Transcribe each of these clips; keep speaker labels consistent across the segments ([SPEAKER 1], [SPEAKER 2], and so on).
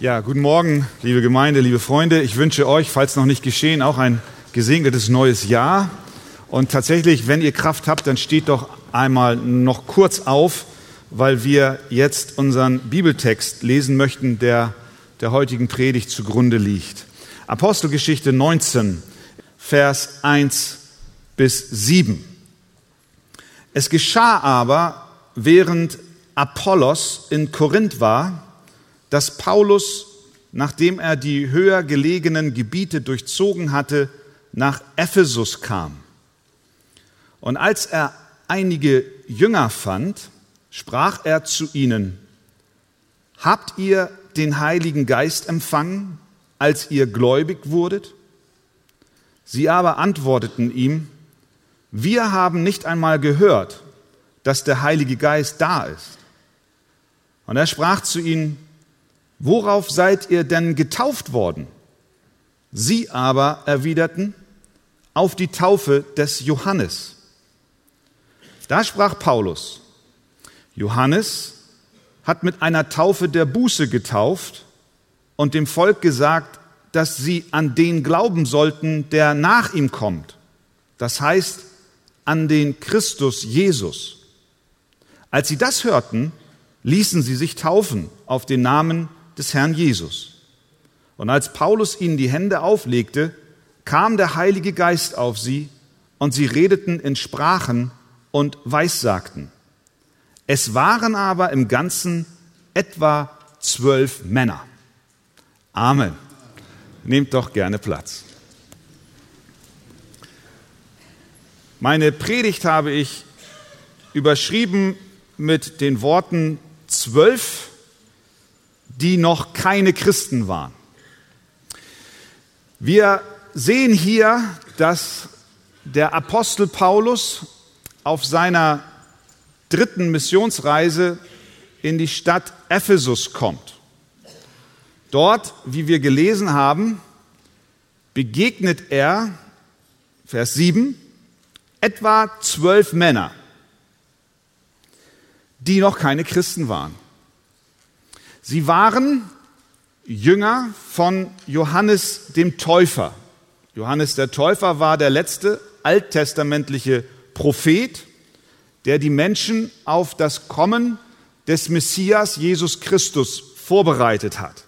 [SPEAKER 1] Ja, guten Morgen, liebe Gemeinde, liebe Freunde. Ich wünsche euch, falls noch nicht geschehen, auch ein gesegnetes neues Jahr. Und tatsächlich, wenn ihr Kraft habt, dann steht doch einmal noch kurz auf, weil wir jetzt unseren Bibeltext lesen möchten, der der heutigen Predigt zugrunde liegt. Apostelgeschichte 19, Vers 1 bis 7. Es geschah aber, während Apollos in Korinth war, dass Paulus, nachdem er die höher gelegenen Gebiete durchzogen hatte, nach Ephesus kam. Und als er einige Jünger fand, sprach er zu ihnen, Habt ihr den Heiligen Geist empfangen, als ihr gläubig wurdet? Sie aber antworteten ihm, wir haben nicht einmal gehört, dass der Heilige Geist da ist. Und er sprach zu ihnen, worauf seid ihr denn getauft worden? Sie aber erwiderten, auf die Taufe des Johannes. Da sprach Paulus, Johannes hat mit einer Taufe der Buße getauft und dem Volk gesagt, dass sie an den glauben sollten, der nach ihm kommt. Das heißt, an den Christus Jesus. Als sie das hörten, ließen sie sich taufen auf den Namen des Herrn Jesus. Und als Paulus ihnen die Hände auflegte, kam der Heilige Geist auf sie und sie redeten in Sprachen und weissagten. Es waren aber im Ganzen etwa zwölf Männer. Amen. Nehmt doch gerne Platz. Meine Predigt habe ich überschrieben mit den Worten zwölf, die noch keine Christen waren. Wir sehen hier, dass der Apostel Paulus auf seiner dritten Missionsreise in die Stadt Ephesus kommt. Dort, wie wir gelesen haben, begegnet er, Vers 7, etwa zwölf Männer, die noch keine Christen waren. Sie waren Jünger von Johannes dem Täufer. Johannes der Täufer war der letzte alttestamentliche Prophet, der die Menschen auf das Kommen des Messias Jesus Christus vorbereitet hat.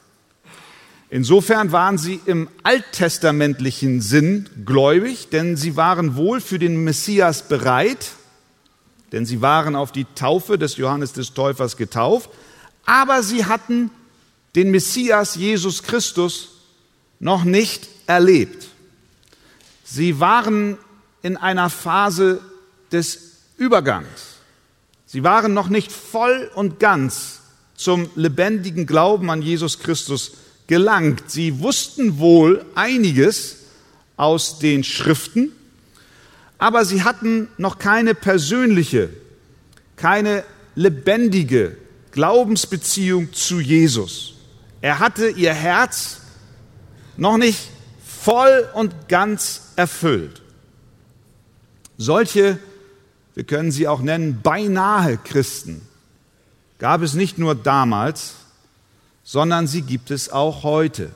[SPEAKER 1] Insofern waren sie im alttestamentlichen Sinn gläubig, denn sie waren wohl für den Messias bereit, denn sie waren auf die Taufe des Johannes des Täufers getauft, aber sie hatten den Messias Jesus Christus noch nicht erlebt. Sie waren in einer Phase des Übergangs. Sie waren noch nicht voll und ganz zum lebendigen Glauben an Jesus Christus gelangt. Sie wussten wohl einiges aus den Schriften, aber sie hatten noch keine persönliche, keine lebendige Glaubensbeziehung zu Jesus. Er hatte ihr Herz noch nicht voll und ganz erfüllt. Solche, wir können sie auch nennen, beinahe Christen gab es nicht nur damals, sondern sie gibt es auch heute.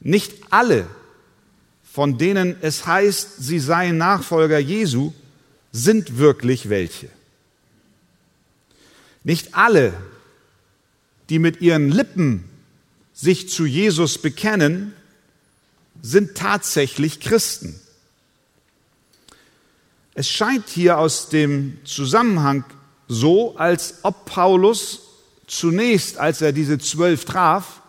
[SPEAKER 1] Nicht alle, von denen es heißt, sie seien Nachfolger Jesu, sind wirklich welche. Nicht alle, die mit ihren Lippen sich zu Jesus bekennen, sind tatsächlich Christen. Es scheint hier aus dem Zusammenhang so, als ob Paulus zunächst, als er diese zwölf traf,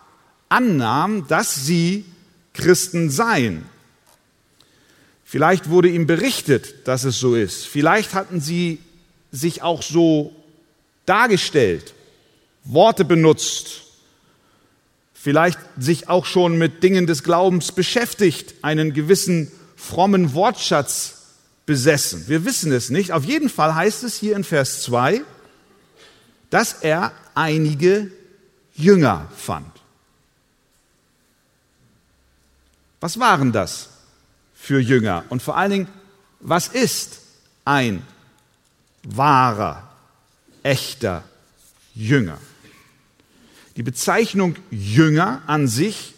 [SPEAKER 1] annahm, dass sie Christen seien. Vielleicht wurde ihm berichtet, dass es so ist. Vielleicht hatten sie sich auch so dargestellt, Worte benutzt, vielleicht sich auch schon mit Dingen des Glaubens beschäftigt, einen gewissen frommen Wortschatz besessen. Wir wissen es nicht. Auf jeden Fall heißt es hier in Vers 2, dass er einige Jünger fand. Was waren das für Jünger? Und vor allen Dingen, was ist ein wahrer, echter Jünger? Die Bezeichnung Jünger an sich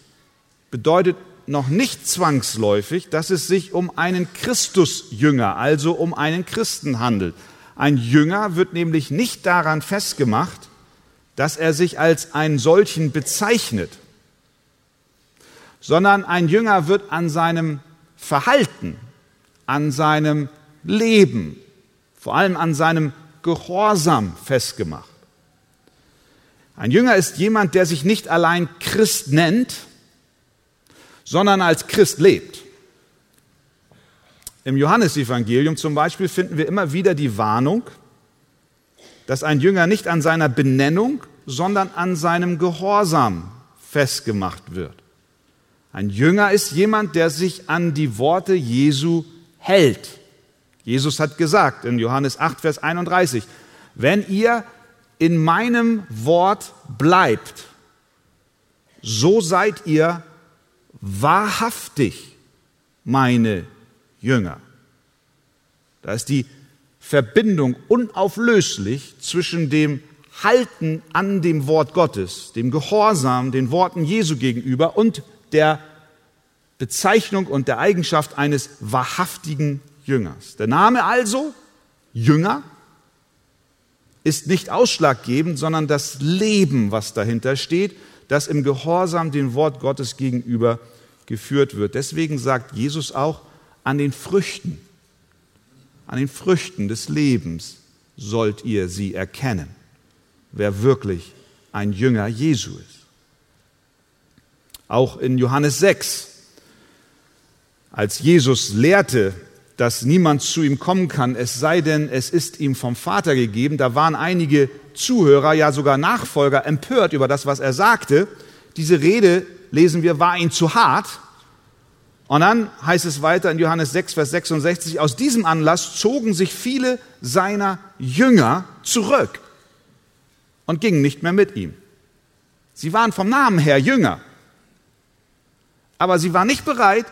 [SPEAKER 1] bedeutet noch nicht zwangsläufig, dass es sich um einen Christusjünger, also um einen Christen handelt. Ein Jünger wird nämlich nicht daran festgemacht, dass er sich als einen solchen bezeichnet, sondern ein Jünger wird an seinem Verhalten, an seinem Leben, vor allem an seinem Gehorsam festgemacht. Ein Jünger ist jemand, der sich nicht allein Christ nennt, sondern als Christ lebt. Im Johannesevangelium zum Beispiel finden wir immer wieder die Warnung, dass ein Jünger nicht an seiner Benennung, sondern an seinem Gehorsam festgemacht wird. Ein Jünger ist jemand, der sich an die Worte Jesu hält. Jesus hat gesagt in Johannes 8, Vers 31, wenn ihr in meinem Wort bleibt, so seid ihr wahrhaftig meine Jünger. Da ist die Verbindung unauflöslich zwischen dem Halten an dem Wort Gottes, dem Gehorsam den Worten Jesu gegenüber und der Bezeichnung und der Eigenschaft eines wahrhaftigen Jüngers. Der Name also, Jünger, ist nicht ausschlaggebend, sondern das Leben, was dahinter steht, das im Gehorsam dem Wort Gottes gegenüber geführt wird. Deswegen sagt Jesus auch, an den Früchten, an den Früchten des Lebens sollt ihr sie erkennen, wer wirklich ein Jünger Jesu ist. Auch in Johannes 6, als Jesus lehrte, dass niemand zu ihm kommen kann, es sei denn, es ist ihm vom Vater gegeben. Da waren einige Zuhörer, ja sogar Nachfolger empört über das, was er sagte. Diese Rede, lesen wir, war ihm zu hart. Und dann heißt es weiter in Johannes 6, Vers 66, aus diesem Anlass zogen sich viele seiner Jünger zurück und gingen nicht mehr mit ihm. Sie waren vom Namen her Jünger, aber sie waren nicht bereit,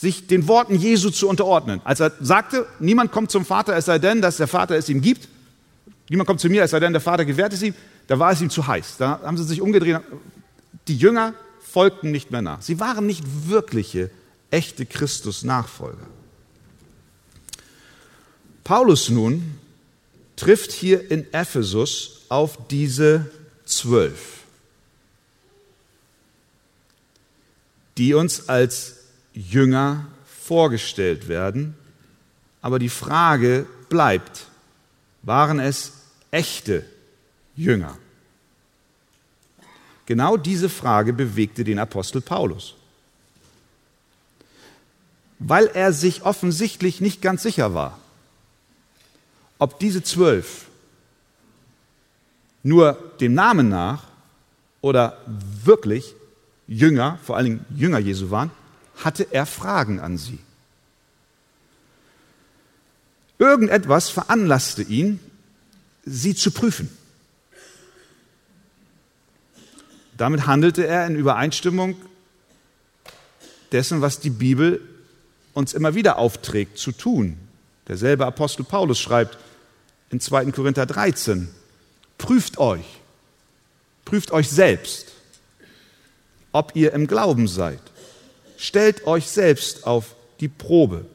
[SPEAKER 1] sich den Worten Jesu zu unterordnen. Als er sagte, niemand kommt zum Vater, es sei denn, dass der Vater es ihm gibt, niemand kommt zu mir, es sei denn, der Vater gewährt es ihm, da war es ihm zu heiß. Da haben sie sich umgedreht. Die Jünger folgten nicht mehr nach. Sie waren nicht wirkliche, echte Christus-Nachfolger. Paulus nun trifft hier in Ephesus auf diese zwölf, die uns als Jünger vorgestellt werden. Aber die Frage bleibt, waren es echte Jünger? Genau diese Frage bewegte den Apostel Paulus, weil er sich offensichtlich nicht ganz sicher war, ob diese zwölf nur dem Namen nach oder wirklich Jünger, vor allen Dingen Jünger Jesu waren, hatte er Fragen an sie. Irgendetwas veranlasste ihn, sie zu prüfen. Damit handelte er in Übereinstimmung dessen, was die Bibel uns immer wieder aufträgt zu tun. Derselbe Apostel Paulus schreibt in 2. Korinther 13, prüft euch, prüft euch selbst, ob ihr im Glauben seid stellt euch selbst auf die Probe.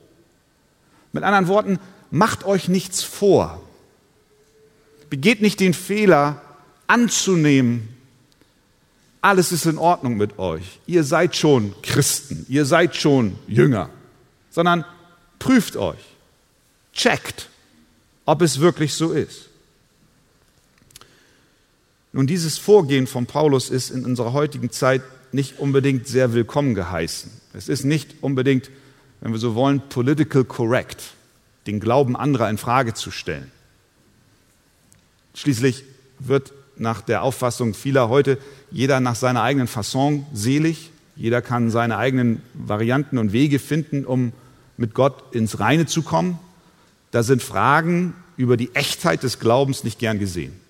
[SPEAKER 1] Mit anderen Worten, macht euch nichts vor. Begeht nicht den Fehler anzunehmen, alles ist in Ordnung mit euch. Ihr seid schon Christen, ihr seid schon Jünger, sondern prüft euch, checkt, ob es wirklich so ist. Nun, dieses Vorgehen von Paulus ist in unserer heutigen Zeit nicht unbedingt sehr willkommen geheißen. Es ist nicht unbedingt, wenn wir so wollen, political correct, den Glauben anderer in Frage zu stellen. Schließlich wird nach der Auffassung vieler heute jeder nach seiner eigenen Fasson selig. Jeder kann seine eigenen Varianten und Wege finden, um mit Gott ins Reine zu kommen. Da sind Fragen über die Echtheit des Glaubens nicht gern gesehen.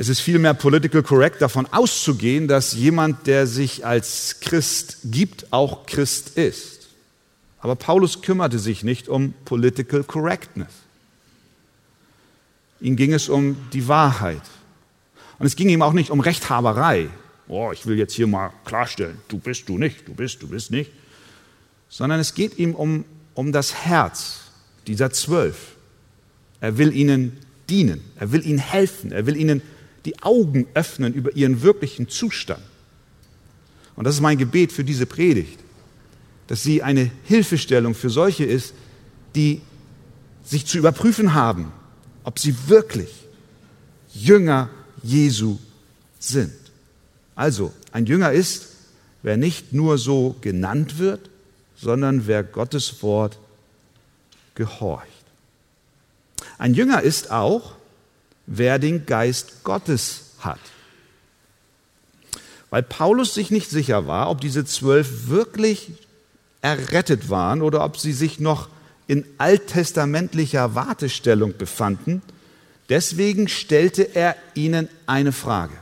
[SPEAKER 1] Es ist vielmehr political correct davon auszugehen, dass jemand, der sich als Christ gibt, auch Christ ist. Aber Paulus kümmerte sich nicht um political correctness. Ihm ging es um die Wahrheit. Und es ging ihm auch nicht um Rechthaberei. Oh, ich will jetzt hier mal klarstellen, du bist, du nicht, du bist, du bist nicht. Sondern es geht ihm um, um das Herz dieser zwölf. Er will ihnen dienen, er will ihnen helfen, er will ihnen die Augen öffnen über ihren wirklichen Zustand. Und das ist mein Gebet für diese Predigt, dass sie eine Hilfestellung für solche ist, die sich zu überprüfen haben, ob sie wirklich Jünger Jesu sind. Also, ein Jünger ist, wer nicht nur so genannt wird, sondern wer Gottes Wort gehorcht. Ein Jünger ist auch, wer den Geist Gottes hat. Weil Paulus sich nicht sicher war, ob diese zwölf wirklich errettet waren oder ob sie sich noch in alttestamentlicher Wartestellung befanden, deswegen stellte er ihnen eine Frage.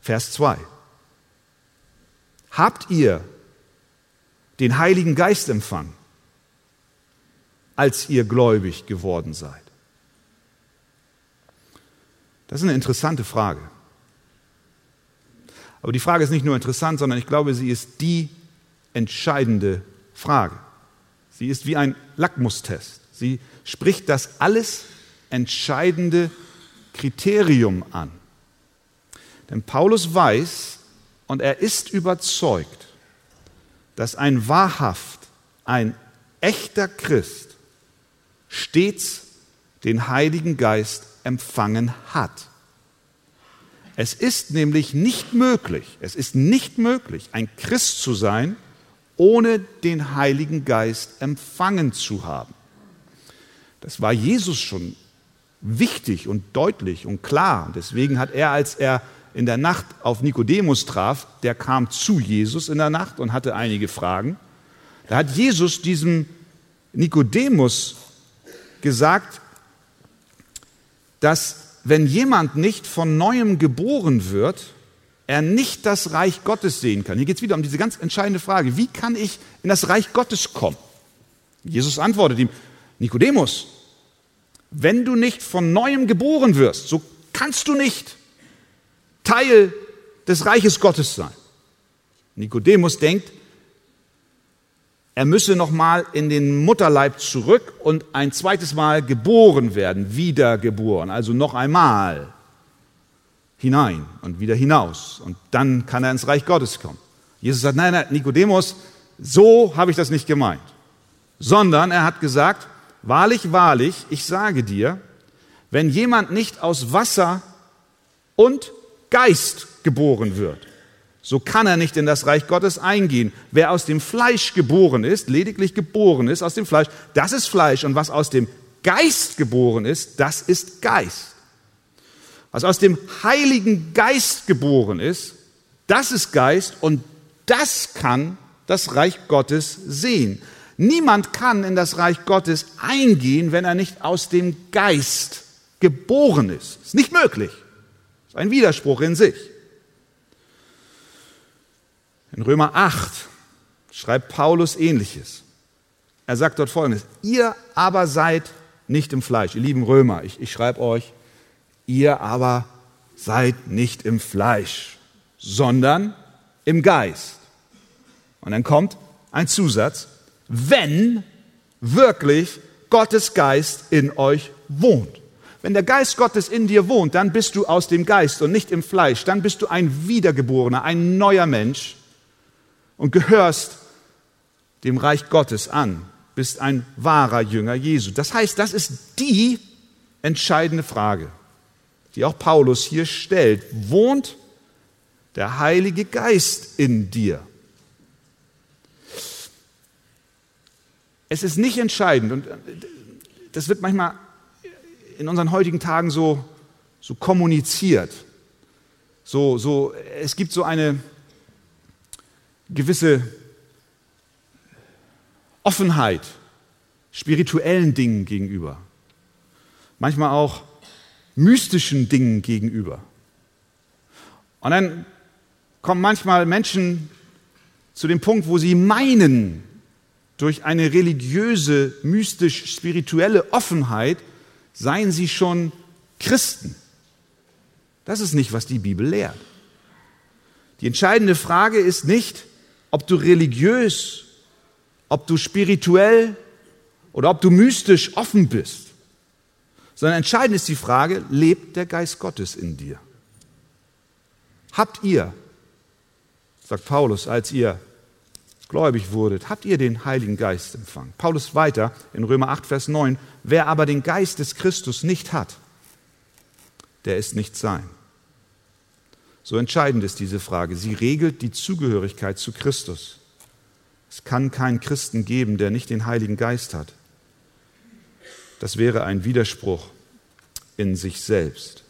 [SPEAKER 1] Vers 2. Habt ihr den Heiligen Geist empfangen, als ihr gläubig geworden seid? Das ist eine interessante Frage. Aber die Frage ist nicht nur interessant, sondern ich glaube, sie ist die entscheidende Frage. Sie ist wie ein Lackmustest. Sie spricht das alles entscheidende Kriterium an. Denn Paulus weiß und er ist überzeugt, dass ein wahrhaft, ein echter Christ stets den Heiligen Geist empfangen hat. Es ist nämlich nicht möglich, es ist nicht möglich, ein Christ zu sein, ohne den Heiligen Geist empfangen zu haben. Das war Jesus schon wichtig und deutlich und klar. deswegen hat er, als er in der Nacht auf Nikodemus traf, der kam zu Jesus in der Nacht und hatte einige Fragen. Da hat Jesus diesem Nikodemus gesagt, dass wenn jemand nicht von neuem geboren wird, er nicht das Reich Gottes sehen kann. Hier geht es wieder um diese ganz entscheidende Frage, wie kann ich in das Reich Gottes kommen? Jesus antwortet ihm, Nikodemus, wenn du nicht von neuem geboren wirst, so kannst du nicht Teil des Reiches Gottes sein. Nikodemus denkt, er müsse noch mal in den Mutterleib zurück und ein zweites Mal geboren werden, wiedergeboren, also noch einmal hinein und wieder hinaus und dann kann er ins Reich Gottes kommen. Jesus sagt, nein, nein, Nikodemus, so habe ich das nicht gemeint, sondern er hat gesagt, wahrlich, wahrlich, ich sage dir, wenn jemand nicht aus Wasser und Geist geboren wird, so kann er nicht in das Reich Gottes eingehen. Wer aus dem Fleisch geboren ist, lediglich geboren ist aus dem Fleisch, das ist Fleisch. Und was aus dem Geist geboren ist, das ist Geist. Was aus dem Heiligen Geist geboren ist, das ist Geist und das kann das Reich Gottes sehen. Niemand kann in das Reich Gottes eingehen, wenn er nicht aus dem Geist geboren ist. Ist nicht möglich. Ist ein Widerspruch in sich. In Römer 8 schreibt Paulus ähnliches. Er sagt dort folgendes, ihr aber seid nicht im Fleisch, ihr lieben Römer, ich, ich schreibe euch, ihr aber seid nicht im Fleisch, sondern im Geist. Und dann kommt ein Zusatz, wenn wirklich Gottes Geist in euch wohnt. Wenn der Geist Gottes in dir wohnt, dann bist du aus dem Geist und nicht im Fleisch. Dann bist du ein Wiedergeborener, ein neuer Mensch und gehörst dem Reich Gottes an, bist ein wahrer Jünger Jesu. Das heißt, das ist die entscheidende Frage, die auch Paulus hier stellt. Wohnt der Heilige Geist in dir? Es ist nicht entscheidend und das wird manchmal in unseren heutigen Tagen so, so kommuniziert. So, so, es gibt so eine gewisse Offenheit spirituellen Dingen gegenüber. Manchmal auch mystischen Dingen gegenüber. Und dann kommen manchmal Menschen zu dem Punkt, wo sie meinen, durch eine religiöse, mystisch-spirituelle Offenheit seien sie schon Christen. Das ist nicht, was die Bibel lehrt. Die entscheidende Frage ist nicht, ob du religiös, ob du spirituell oder ob du mystisch offen bist, sondern entscheidend ist die Frage, lebt der Geist Gottes in dir? Habt ihr, sagt Paulus, als ihr gläubig wurdet, habt ihr den Heiligen Geist empfangen? Paulus weiter in Römer 8, Vers 9, wer aber den Geist des Christus nicht hat, der ist nicht sein. So entscheidend ist diese Frage. Sie regelt die Zugehörigkeit zu Christus. Es kann keinen Christen geben, der nicht den Heiligen Geist hat. Das wäre ein Widerspruch in sich selbst.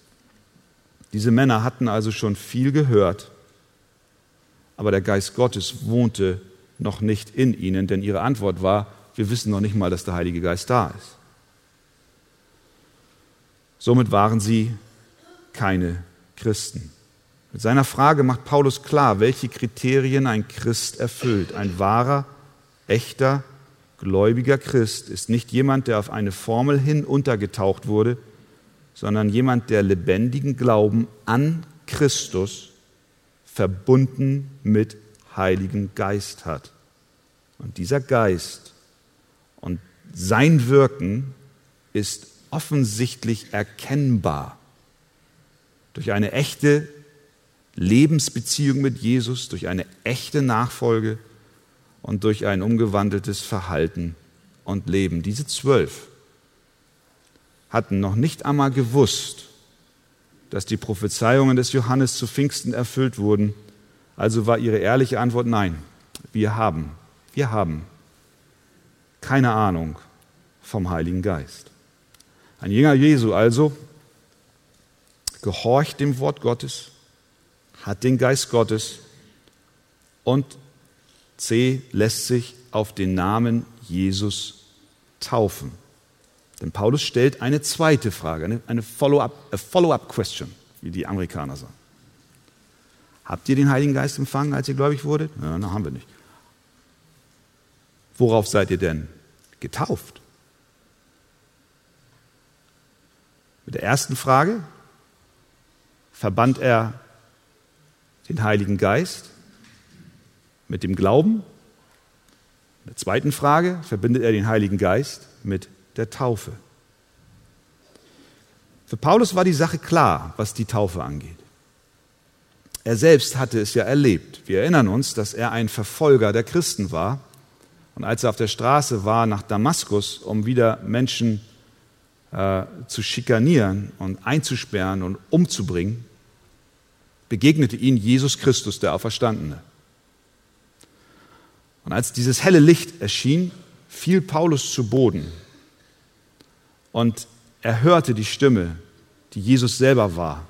[SPEAKER 1] Diese Männer hatten also schon viel gehört, aber der Geist Gottes wohnte noch nicht in ihnen, denn ihre Antwort war, wir wissen noch nicht mal, dass der Heilige Geist da ist. Somit waren sie keine Christen. Mit seiner Frage macht Paulus klar, welche Kriterien ein Christ erfüllt. Ein wahrer, echter, gläubiger Christ ist nicht jemand, der auf eine Formel hin untergetaucht wurde, sondern jemand, der lebendigen Glauben an Christus verbunden mit Heiligen Geist hat. Und dieser Geist und sein Wirken ist offensichtlich erkennbar durch eine echte Lebensbeziehung mit Jesus, durch eine echte Nachfolge und durch ein umgewandeltes Verhalten und Leben. Diese zwölf hatten noch nicht einmal gewusst, dass die Prophezeiungen des Johannes zu Pfingsten erfüllt wurden. Also war ihre ehrliche Antwort nein, wir haben, wir haben keine Ahnung vom Heiligen Geist. Ein Jünger Jesu also gehorcht dem Wort Gottes, hat den Geist Gottes und C lässt sich auf den Namen Jesus taufen. Denn Paulus stellt eine zweite Frage, eine, Follow-up Follow question, wie die Amerikaner sagen. Habt ihr den Heiligen Geist empfangen, als ihr gläubig wurdet? Ja, na, haben wir nicht. Worauf seid ihr denn getauft? Mit der ersten Frage verband er den Heiligen Geist mit dem Glauben. In der zweiten Frage verbindet er den Heiligen Geist mit der Taufe. Für Paulus war die Sache klar, was die Taufe angeht. Er selbst hatte es ja erlebt. Wir erinnern uns, dass er ein Verfolger der Christen war. Und als er auf der Straße war nach Damaskus, um wieder Menschen äh, zu schikanieren und einzusperren und umzubringen, begegnete ihn Jesus Christus, der Auferstandene. Und als dieses helle Licht erschien, fiel Paulus zu Boden. Und er hörte die Stimme, die Jesus selber war.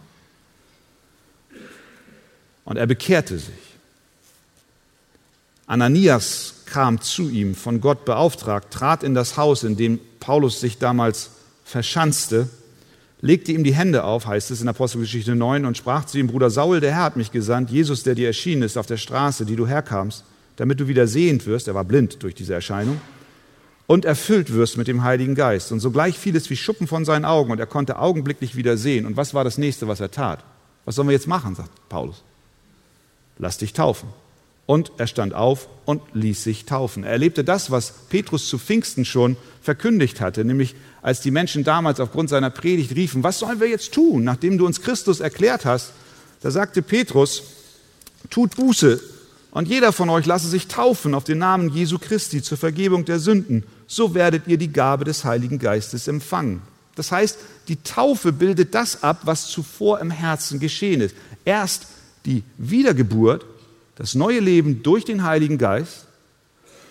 [SPEAKER 1] Und er bekehrte sich. Ananias kam zu ihm, von Gott beauftragt, trat in das Haus, in dem Paulus sich damals verschanzte legte ihm die Hände auf, heißt es in Apostelgeschichte 9, und sprach zu ihm, Bruder Saul, der Herr hat mich gesandt, Jesus, der dir erschienen ist auf der Straße, die du herkamst, damit du wieder sehend wirst, er war blind durch diese Erscheinung, und erfüllt wirst mit dem Heiligen Geist. Und sogleich fiel es wie Schuppen von seinen Augen, und er konnte augenblicklich wieder sehen. Und was war das nächste, was er tat? Was sollen wir jetzt machen, sagt Paulus. Lass dich taufen. Und er stand auf und ließ sich taufen. Er erlebte das, was Petrus zu Pfingsten schon verkündigt hatte, nämlich als die Menschen damals aufgrund seiner Predigt riefen, was sollen wir jetzt tun, nachdem du uns Christus erklärt hast? Da sagte Petrus, tut Buße und jeder von euch lasse sich taufen auf den Namen Jesu Christi zur Vergebung der Sünden. So werdet ihr die Gabe des Heiligen Geistes empfangen. Das heißt, die Taufe bildet das ab, was zuvor im Herzen geschehen ist. Erst die Wiedergeburt, das neue Leben durch den Heiligen Geist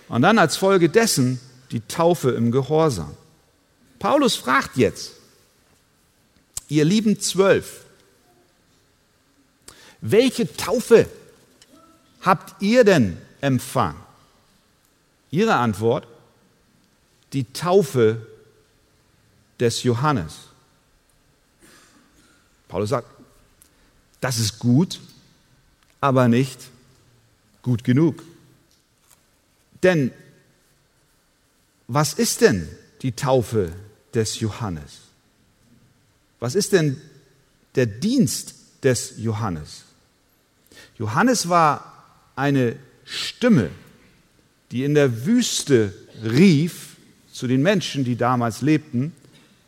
[SPEAKER 1] und dann als Folge dessen die Taufe im Gehorsam. Paulus fragt jetzt, ihr lieben Zwölf, welche Taufe habt ihr denn empfangen? Ihre Antwort, die Taufe des Johannes. Paulus sagt, das ist gut, aber nicht gut genug. Denn was ist denn die Taufe des Johannes. Was ist denn der Dienst des Johannes? Johannes war eine Stimme, die in der Wüste rief zu den Menschen, die damals lebten,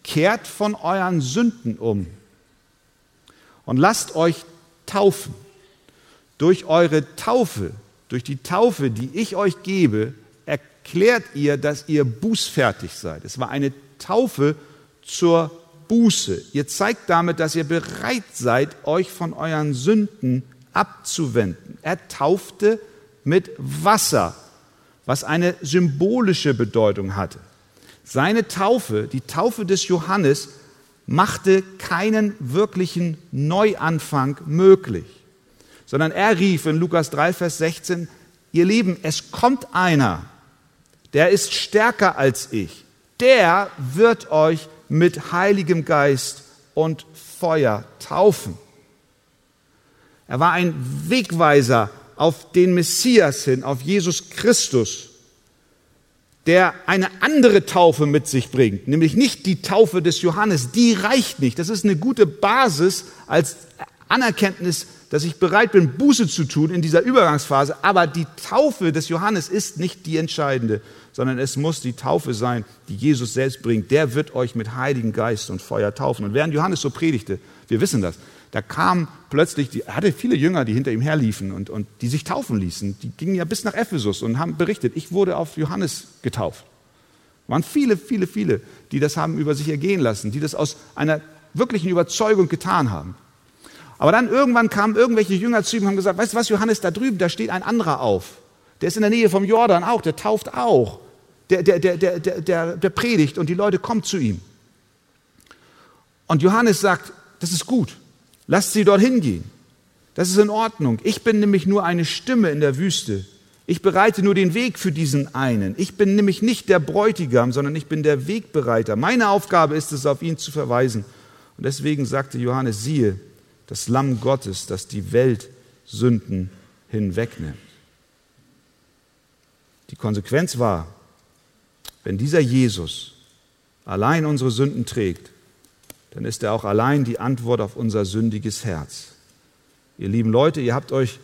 [SPEAKER 1] kehrt von euren Sünden um und lasst euch taufen. Durch eure Taufe, durch die Taufe, die ich euch gebe, erklärt ihr, dass ihr bußfertig seid. Es war eine Taufe zur Buße. Ihr zeigt damit, dass ihr bereit seid, euch von euren Sünden abzuwenden. Er taufte mit Wasser, was eine symbolische Bedeutung hatte. Seine Taufe, die Taufe des Johannes, machte keinen wirklichen Neuanfang möglich, sondern er rief in Lukas 3, Vers 16, ihr Lieben, es kommt einer, der ist stärker als ich, der wird euch mit Heiligem Geist und Feuer taufen. Er war ein Wegweiser auf den Messias hin, auf Jesus Christus, der eine andere Taufe mit sich bringt, nämlich nicht die Taufe des Johannes, die reicht nicht. Das ist eine gute Basis als Anerkenntnis, dass ich bereit bin, Buße zu tun in dieser Übergangsphase, aber die Taufe des Johannes ist nicht die entscheidende, sondern es muss die Taufe sein, die Jesus selbst bringt. Der wird euch mit Heiligen Geist und Feuer taufen. Und während Johannes so predigte, wir wissen das, da kamen plötzlich, die, er hatte viele Jünger, die hinter ihm herliefen und, und die sich taufen ließen. Die gingen ja bis nach Ephesus und haben berichtet, ich wurde auf Johannes getauft. Es waren viele, viele, viele, die das haben über sich ergehen lassen, die das aus einer wirklichen Überzeugung getan haben. Aber dann irgendwann kamen irgendwelche Jünger zu ihm und haben gesagt, weißt du was, Johannes, da drüben, da steht ein anderer auf. Der ist in der Nähe vom Jordan auch, der tauft auch. Der, der, der, der, der, der predigt und die Leute kommen zu ihm. Und Johannes sagt, das ist gut. Lasst sie dorthin gehen. Das ist in Ordnung. Ich bin nämlich nur eine Stimme in der Wüste. Ich bereite nur den Weg für diesen einen. Ich bin nämlich nicht der Bräutigam, sondern ich bin der Wegbereiter. Meine Aufgabe ist es, auf ihn zu verweisen. Und deswegen sagte Johannes, siehe, das Lamm Gottes, das die Welt Sünden hinwegnimmt. Die Konsequenz war, wenn dieser Jesus allein unsere Sünden trägt, dann ist er auch allein die Antwort auf unser sündiges Herz. Ihr lieben Leute, ihr habt euch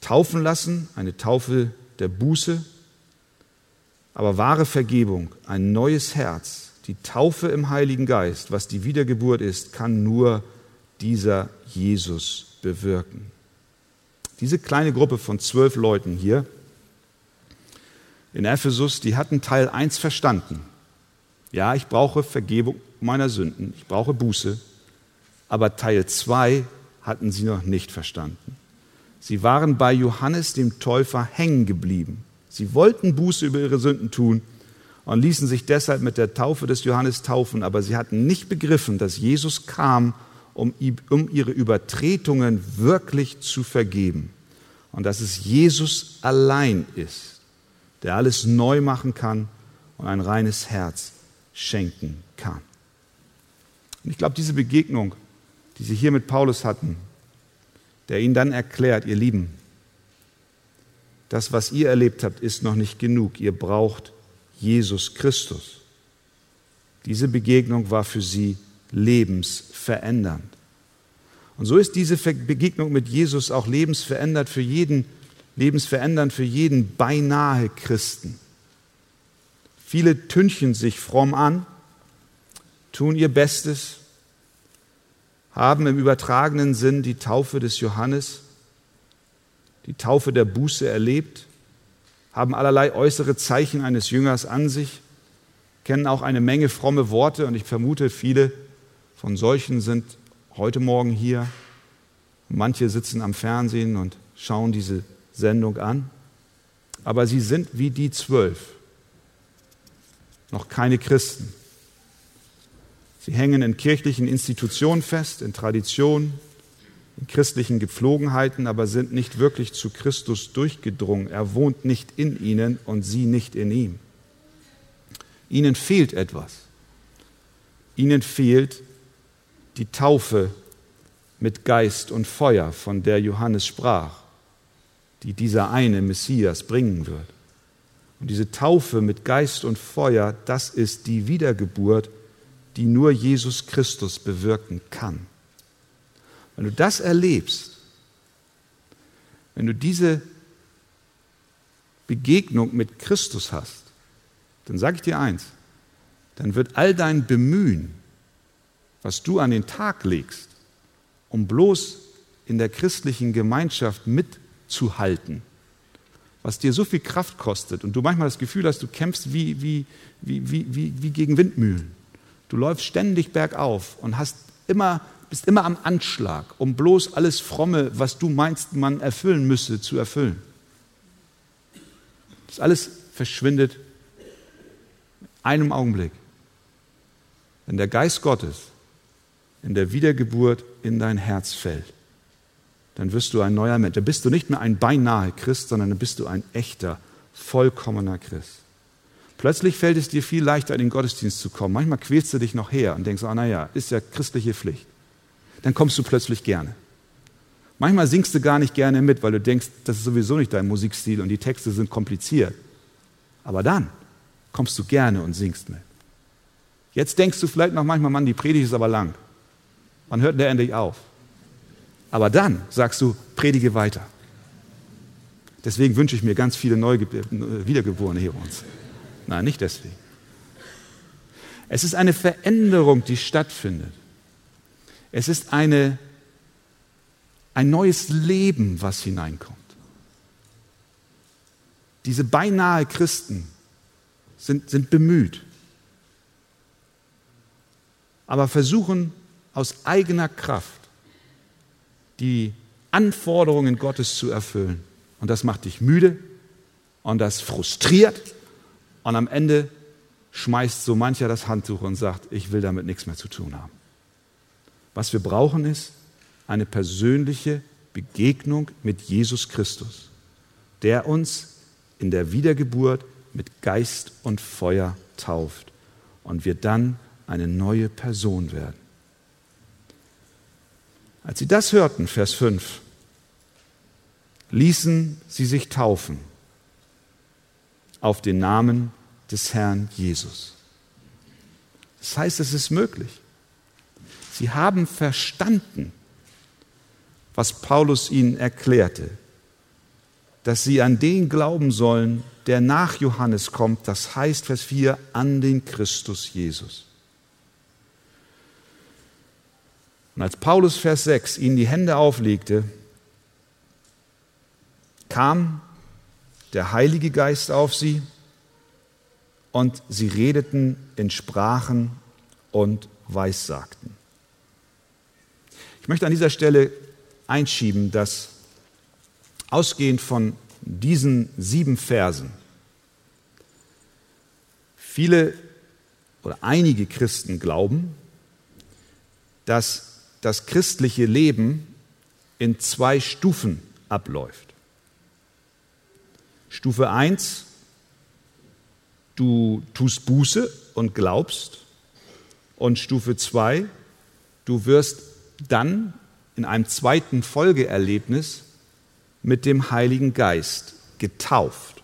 [SPEAKER 1] taufen lassen, eine Taufe der Buße, aber wahre Vergebung, ein neues Herz, die Taufe im Heiligen Geist, was die Wiedergeburt ist, kann nur dieser Jesus bewirken. Diese kleine Gruppe von zwölf Leuten hier in Ephesus, die hatten Teil 1 verstanden. Ja, ich brauche Vergebung meiner Sünden, ich brauche Buße, aber Teil 2 hatten sie noch nicht verstanden. Sie waren bei Johannes dem Täufer hängen geblieben. Sie wollten Buße über ihre Sünden tun und ließen sich deshalb mit der Taufe des Johannes taufen, aber sie hatten nicht begriffen, dass Jesus kam, um, um ihre Übertretungen wirklich zu vergeben. Und dass es Jesus allein ist, der alles neu machen kann und ein reines Herz schenken kann. Und ich glaube, diese Begegnung, die sie hier mit Paulus hatten, der ihnen dann erklärt, ihr Lieben, das, was ihr erlebt habt, ist noch nicht genug. Ihr braucht Jesus Christus. Diese Begegnung war für sie lebensverändernd. Und so ist diese Begegnung mit Jesus auch lebensverändert für jeden, lebensverändernd für jeden beinahe Christen. Viele tünchen sich fromm an, tun ihr Bestes, haben im übertragenen Sinn die Taufe des Johannes, die Taufe der Buße erlebt, haben allerlei äußere Zeichen eines Jüngers an sich, kennen auch eine Menge fromme Worte und ich vermute, viele von solchen sind heute Morgen hier. Manche sitzen am Fernsehen und schauen diese Sendung an. Aber sie sind wie die zwölf, noch keine Christen. Sie hängen in kirchlichen Institutionen fest, in Traditionen, in christlichen Gepflogenheiten, aber sind nicht wirklich zu Christus durchgedrungen. Er wohnt nicht in ihnen und sie nicht in ihm. Ihnen fehlt etwas. Ihnen fehlt die Taufe mit Geist und Feuer, von der Johannes sprach, die dieser eine Messias bringen wird. Und diese Taufe mit Geist und Feuer, das ist die Wiedergeburt, die nur Jesus Christus bewirken kann. Wenn du das erlebst, wenn du diese Begegnung mit Christus hast, dann sage ich dir eins, dann wird all dein Bemühen, was du an den Tag legst, um bloß in der christlichen Gemeinschaft mitzuhalten, was dir so viel Kraft kostet und du manchmal das Gefühl hast, du kämpfst wie, wie, wie, wie, wie, wie gegen Windmühlen. Du läufst ständig bergauf und hast immer, bist immer am Anschlag, um bloß alles Fromme, was du meinst, man erfüllen müsse, zu erfüllen. Das alles verschwindet in einem Augenblick. Wenn der Geist Gottes in der Wiedergeburt in dein Herz fällt, dann wirst du ein neuer Mensch. Dann bist du nicht mehr ein beinahe Christ, sondern dann bist du ein echter, vollkommener Christ. Plötzlich fällt es dir viel leichter, in den Gottesdienst zu kommen. Manchmal quälst du dich noch her und denkst, oh, naja, ist ja christliche Pflicht. Dann kommst du plötzlich gerne. Manchmal singst du gar nicht gerne mit, weil du denkst, das ist sowieso nicht dein Musikstil und die Texte sind kompliziert. Aber dann kommst du gerne und singst mit. Jetzt denkst du vielleicht noch manchmal, Mann, die Predigt ist aber lang. Wann hört der endlich auf? Aber dann sagst du, predige weiter. Deswegen wünsche ich mir ganz viele Neuge Wiedergeborene hier bei uns. Nein, nicht deswegen. Es ist eine Veränderung, die stattfindet. Es ist eine, ein neues Leben, was hineinkommt. Diese beinahe Christen sind, sind bemüht, aber versuchen aus eigener Kraft die Anforderungen Gottes zu erfüllen. Und das macht dich müde und das frustriert und am Ende schmeißt so mancher das Handtuch und sagt, ich will damit nichts mehr zu tun haben. Was wir brauchen ist eine persönliche Begegnung mit Jesus Christus, der uns in der Wiedergeburt mit Geist und Feuer tauft und wir dann eine neue Person werden. Als sie das hörten, Vers 5, ließen sie sich taufen auf den Namen des Herrn Jesus. Das heißt, es ist möglich. Sie haben verstanden, was Paulus ihnen erklärte, dass sie an den glauben sollen, der nach Johannes kommt, das heißt, Vers 4, an den Christus Jesus. Und als Paulus Vers 6 ihnen die Hände auflegte, kam der Heilige Geist auf sie und sie redeten in Sprachen und Weissagten. Ich möchte an dieser Stelle einschieben, dass ausgehend von diesen sieben Versen viele oder einige Christen glauben, dass das christliche Leben in zwei Stufen abläuft. Stufe 1, du tust Buße und glaubst. Und Stufe 2, du wirst dann in einem zweiten Folgeerlebnis mit dem Heiligen Geist getauft.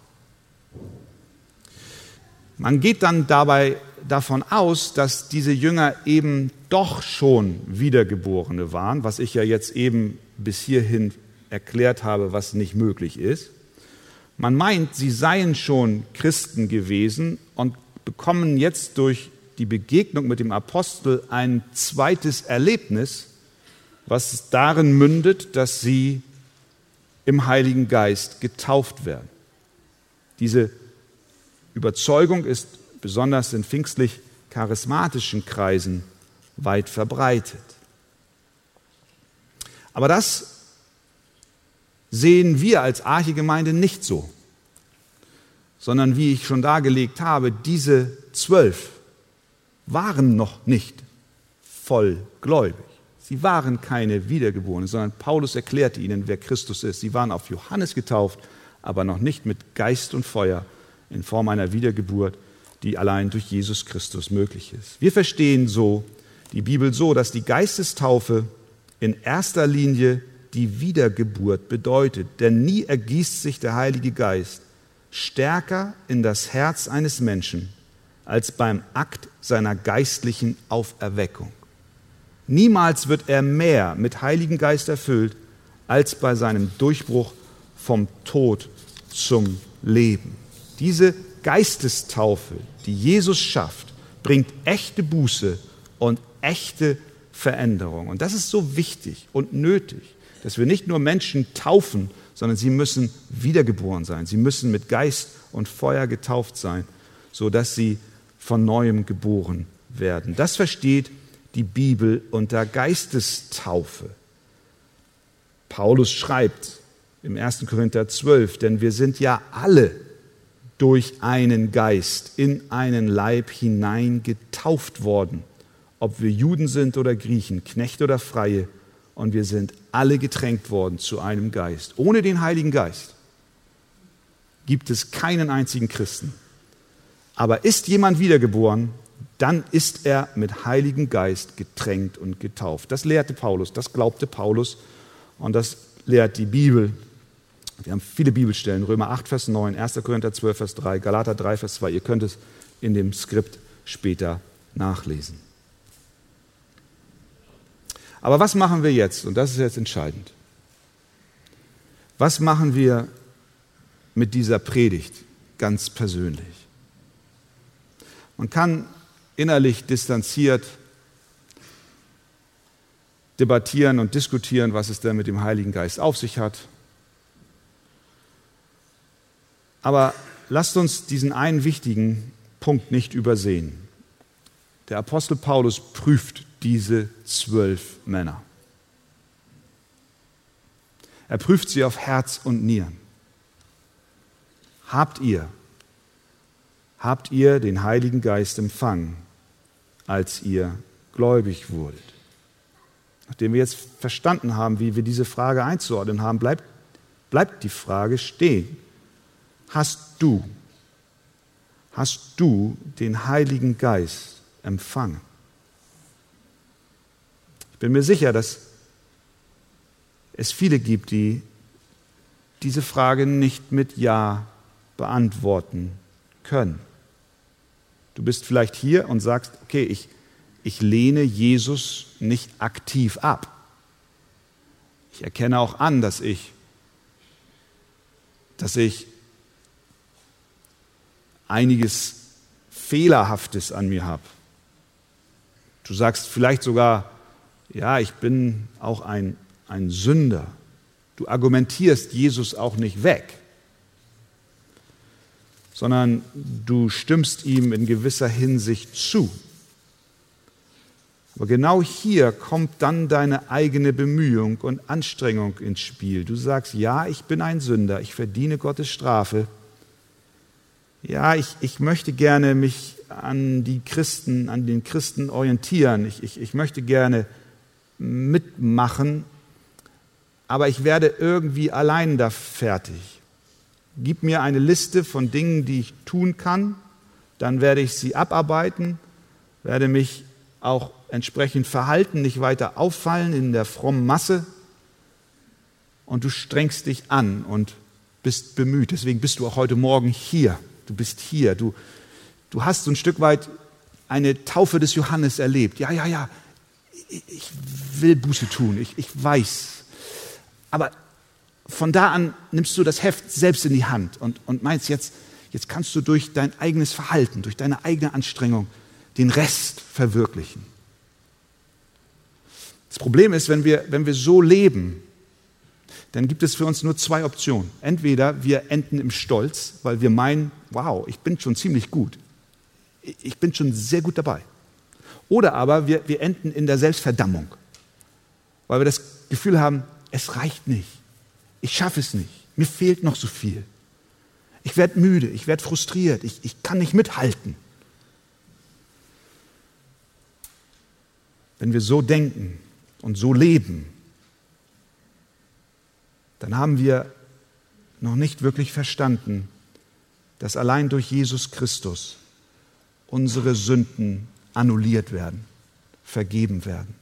[SPEAKER 1] Man geht dann dabei davon aus, dass diese Jünger eben doch schon Wiedergeborene waren, was ich ja jetzt eben bis hierhin erklärt habe, was nicht möglich ist. Man meint, sie seien schon Christen gewesen und bekommen jetzt durch die Begegnung mit dem Apostel ein zweites Erlebnis, was darin mündet, dass sie im Heiligen Geist getauft werden. Diese Überzeugung ist besonders in pfingstlich charismatischen Kreisen weit verbreitet. Aber das sehen wir als Archegemeinde nicht so, sondern wie ich schon dargelegt habe, diese zwölf waren noch nicht vollgläubig. Sie waren keine Wiedergeborenen, sondern Paulus erklärte ihnen, wer Christus ist. Sie waren auf Johannes getauft, aber noch nicht mit Geist und Feuer in Form einer Wiedergeburt, die allein durch Jesus Christus möglich ist. Wir verstehen so die Bibel so, dass die Geistestaufe in erster Linie die Wiedergeburt bedeutet. Denn nie ergießt sich der Heilige Geist stärker in das Herz eines Menschen als beim Akt seiner geistlichen Auferweckung. Niemals wird er mehr mit Heiligen Geist erfüllt als bei seinem Durchbruch vom Tod zum Leben. Diese Geistestaufe, die Jesus schafft, bringt echte Buße und echte Veränderung. Und das ist so wichtig und nötig, dass wir nicht nur Menschen taufen, sondern sie müssen wiedergeboren sein. Sie müssen mit Geist und Feuer getauft sein, sodass sie von neuem geboren werden. Das versteht die Bibel unter Geistestaufe. Paulus schreibt im 1. Korinther 12, denn wir sind ja alle durch einen Geist in einen Leib hinein getauft worden, ob wir Juden sind oder Griechen, Knechte oder Freie, und wir sind alle getränkt worden zu einem Geist. Ohne den Heiligen Geist gibt es keinen einzigen Christen. Aber ist jemand wiedergeboren, dann ist er mit Heiligen Geist getränkt und getauft. Das lehrte Paulus, das glaubte Paulus und das lehrt die Bibel. Wir haben viele Bibelstellen, Römer 8, Vers 9, 1. Korinther 12, Vers 3, Galater 3, Vers 2. Ihr könnt es in dem Skript später nachlesen. Aber was machen wir jetzt? Und das ist jetzt entscheidend. Was machen wir mit dieser Predigt ganz persönlich? Man kann innerlich distanziert debattieren und diskutieren, was es denn mit dem Heiligen Geist auf sich hat. Aber lasst uns diesen einen wichtigen Punkt nicht übersehen. Der Apostel Paulus prüft diese zwölf Männer. Er prüft sie auf Herz und Nieren. Habt ihr, habt ihr den Heiligen Geist empfangen, als ihr gläubig wurdet? Nachdem wir jetzt verstanden haben, wie wir diese Frage einzuordnen haben, bleibt, bleibt die Frage stehen. Hast du, hast du den Heiligen Geist empfangen? Ich bin mir sicher, dass es viele gibt, die diese Frage nicht mit Ja beantworten können. Du bist vielleicht hier und sagst, okay, ich, ich lehne Jesus nicht aktiv ab. Ich erkenne auch an, dass ich, dass ich einiges Fehlerhaftes an mir habe. Du sagst vielleicht sogar, ja, ich bin auch ein, ein Sünder. Du argumentierst Jesus auch nicht weg, sondern du stimmst ihm in gewisser Hinsicht zu. Aber genau hier kommt dann deine eigene Bemühung und Anstrengung ins Spiel. Du sagst, ja, ich bin ein Sünder, ich verdiene Gottes Strafe. Ja, ich, ich möchte gerne mich an die Christen, an den Christen orientieren. Ich, ich, ich möchte gerne mitmachen, aber ich werde irgendwie allein da fertig. Gib mir eine Liste von Dingen, die ich tun kann, dann werde ich sie abarbeiten, werde mich auch entsprechend verhalten, nicht weiter auffallen in der frommen Masse. Und du strengst dich an und bist bemüht. Deswegen bist du auch heute Morgen hier. Du bist hier. Du, du hast so ein Stück weit eine Taufe des Johannes erlebt. Ja, ja, ja, ich will Buße tun, ich, ich weiß. Aber von da an nimmst du das Heft selbst in die Hand und, und meinst jetzt, jetzt kannst du durch dein eigenes Verhalten, durch deine eigene Anstrengung den Rest verwirklichen. Das Problem ist, wenn wir, wenn wir so leben, dann gibt es für uns nur zwei Optionen. Entweder wir enden im Stolz, weil wir meinen, wow, ich bin schon ziemlich gut. Ich bin schon sehr gut dabei. Oder aber wir, wir enden in der Selbstverdammung, weil wir das Gefühl haben, es reicht nicht. Ich schaffe es nicht. Mir fehlt noch so viel. Ich werde müde, ich werde frustriert, ich, ich kann nicht mithalten. Wenn wir so denken und so leben, dann haben wir noch nicht wirklich verstanden, dass allein durch Jesus Christus unsere Sünden annulliert werden, vergeben werden.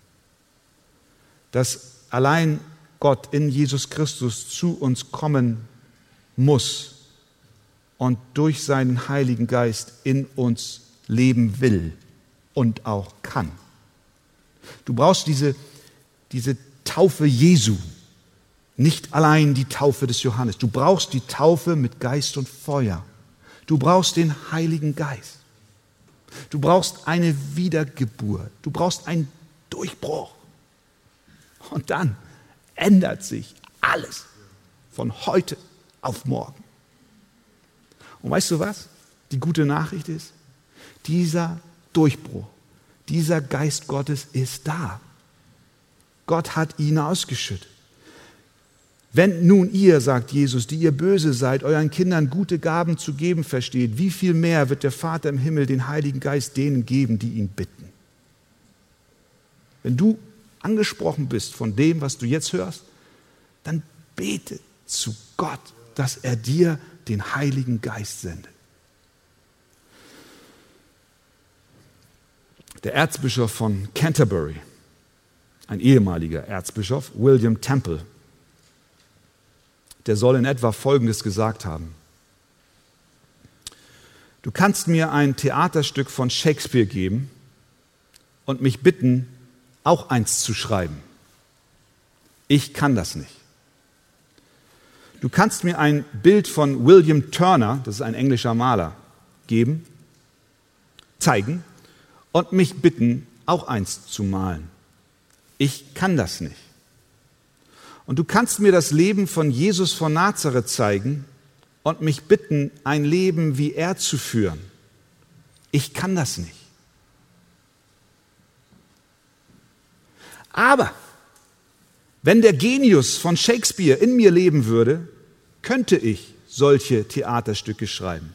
[SPEAKER 1] Dass allein Gott in Jesus Christus zu uns kommen muss und durch seinen Heiligen Geist in uns leben will und auch kann. Du brauchst diese, diese Taufe Jesu, nicht allein die Taufe des Johannes. Du brauchst die Taufe mit Geist und Feuer. Du brauchst den Heiligen Geist. Du brauchst eine Wiedergeburt. Du brauchst einen Durchbruch. Und dann ändert sich alles von heute auf morgen. Und weißt du was? Die gute Nachricht ist, dieser Durchbruch, dieser Geist Gottes ist da. Gott hat ihn ausgeschüttet. Wenn nun ihr, sagt Jesus, die ihr böse seid, euren Kindern gute Gaben zu geben versteht, wie viel mehr wird der Vater im Himmel den Heiligen Geist denen geben, die ihn bitten? Wenn du angesprochen bist von dem, was du jetzt hörst, dann bete zu Gott, dass er dir den Heiligen Geist sendet. Der Erzbischof von Canterbury, ein ehemaliger Erzbischof, William Temple, der soll in etwa Folgendes gesagt haben. Du kannst mir ein Theaterstück von Shakespeare geben und mich bitten, auch eins zu schreiben. Ich kann das nicht. Du kannst mir ein Bild von William Turner, das ist ein englischer Maler, geben, zeigen und mich bitten, auch eins zu malen. Ich kann das nicht. Und du kannst mir das Leben von Jesus von Nazareth zeigen und mich bitten, ein Leben wie er zu führen. Ich kann das nicht. Aber wenn der Genius von Shakespeare in mir leben würde, könnte ich solche Theaterstücke schreiben.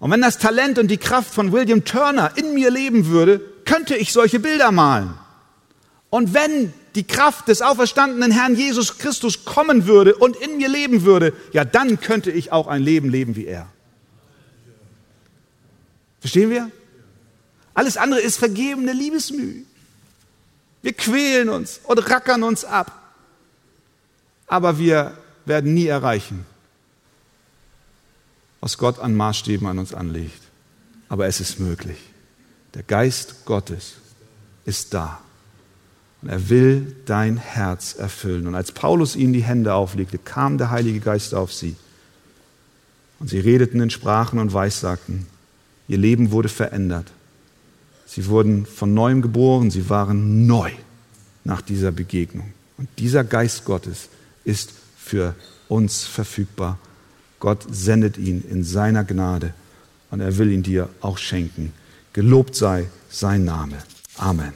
[SPEAKER 1] Und wenn das Talent und die Kraft von William Turner in mir leben würde, könnte ich solche Bilder malen. Und wenn die Kraft des auferstandenen Herrn Jesus Christus kommen würde und in mir leben würde, ja, dann könnte ich auch ein Leben leben wie er. Verstehen wir? Alles andere ist vergebene Liebesmüh. Wir quälen uns und rackern uns ab. Aber wir werden nie erreichen, was Gott an Maßstäben an uns anlegt. Aber es ist möglich. Der Geist Gottes ist da. Und er will dein Herz erfüllen. Und als Paulus ihnen die Hände auflegte, kam der Heilige Geist auf sie. Und sie redeten in Sprachen und Weissagten. Ihr Leben wurde verändert. Sie wurden von neuem geboren. Sie waren neu nach dieser Begegnung. Und dieser Geist Gottes ist für uns verfügbar. Gott sendet ihn in seiner Gnade und er will ihn dir auch schenken. Gelobt sei sein Name. Amen.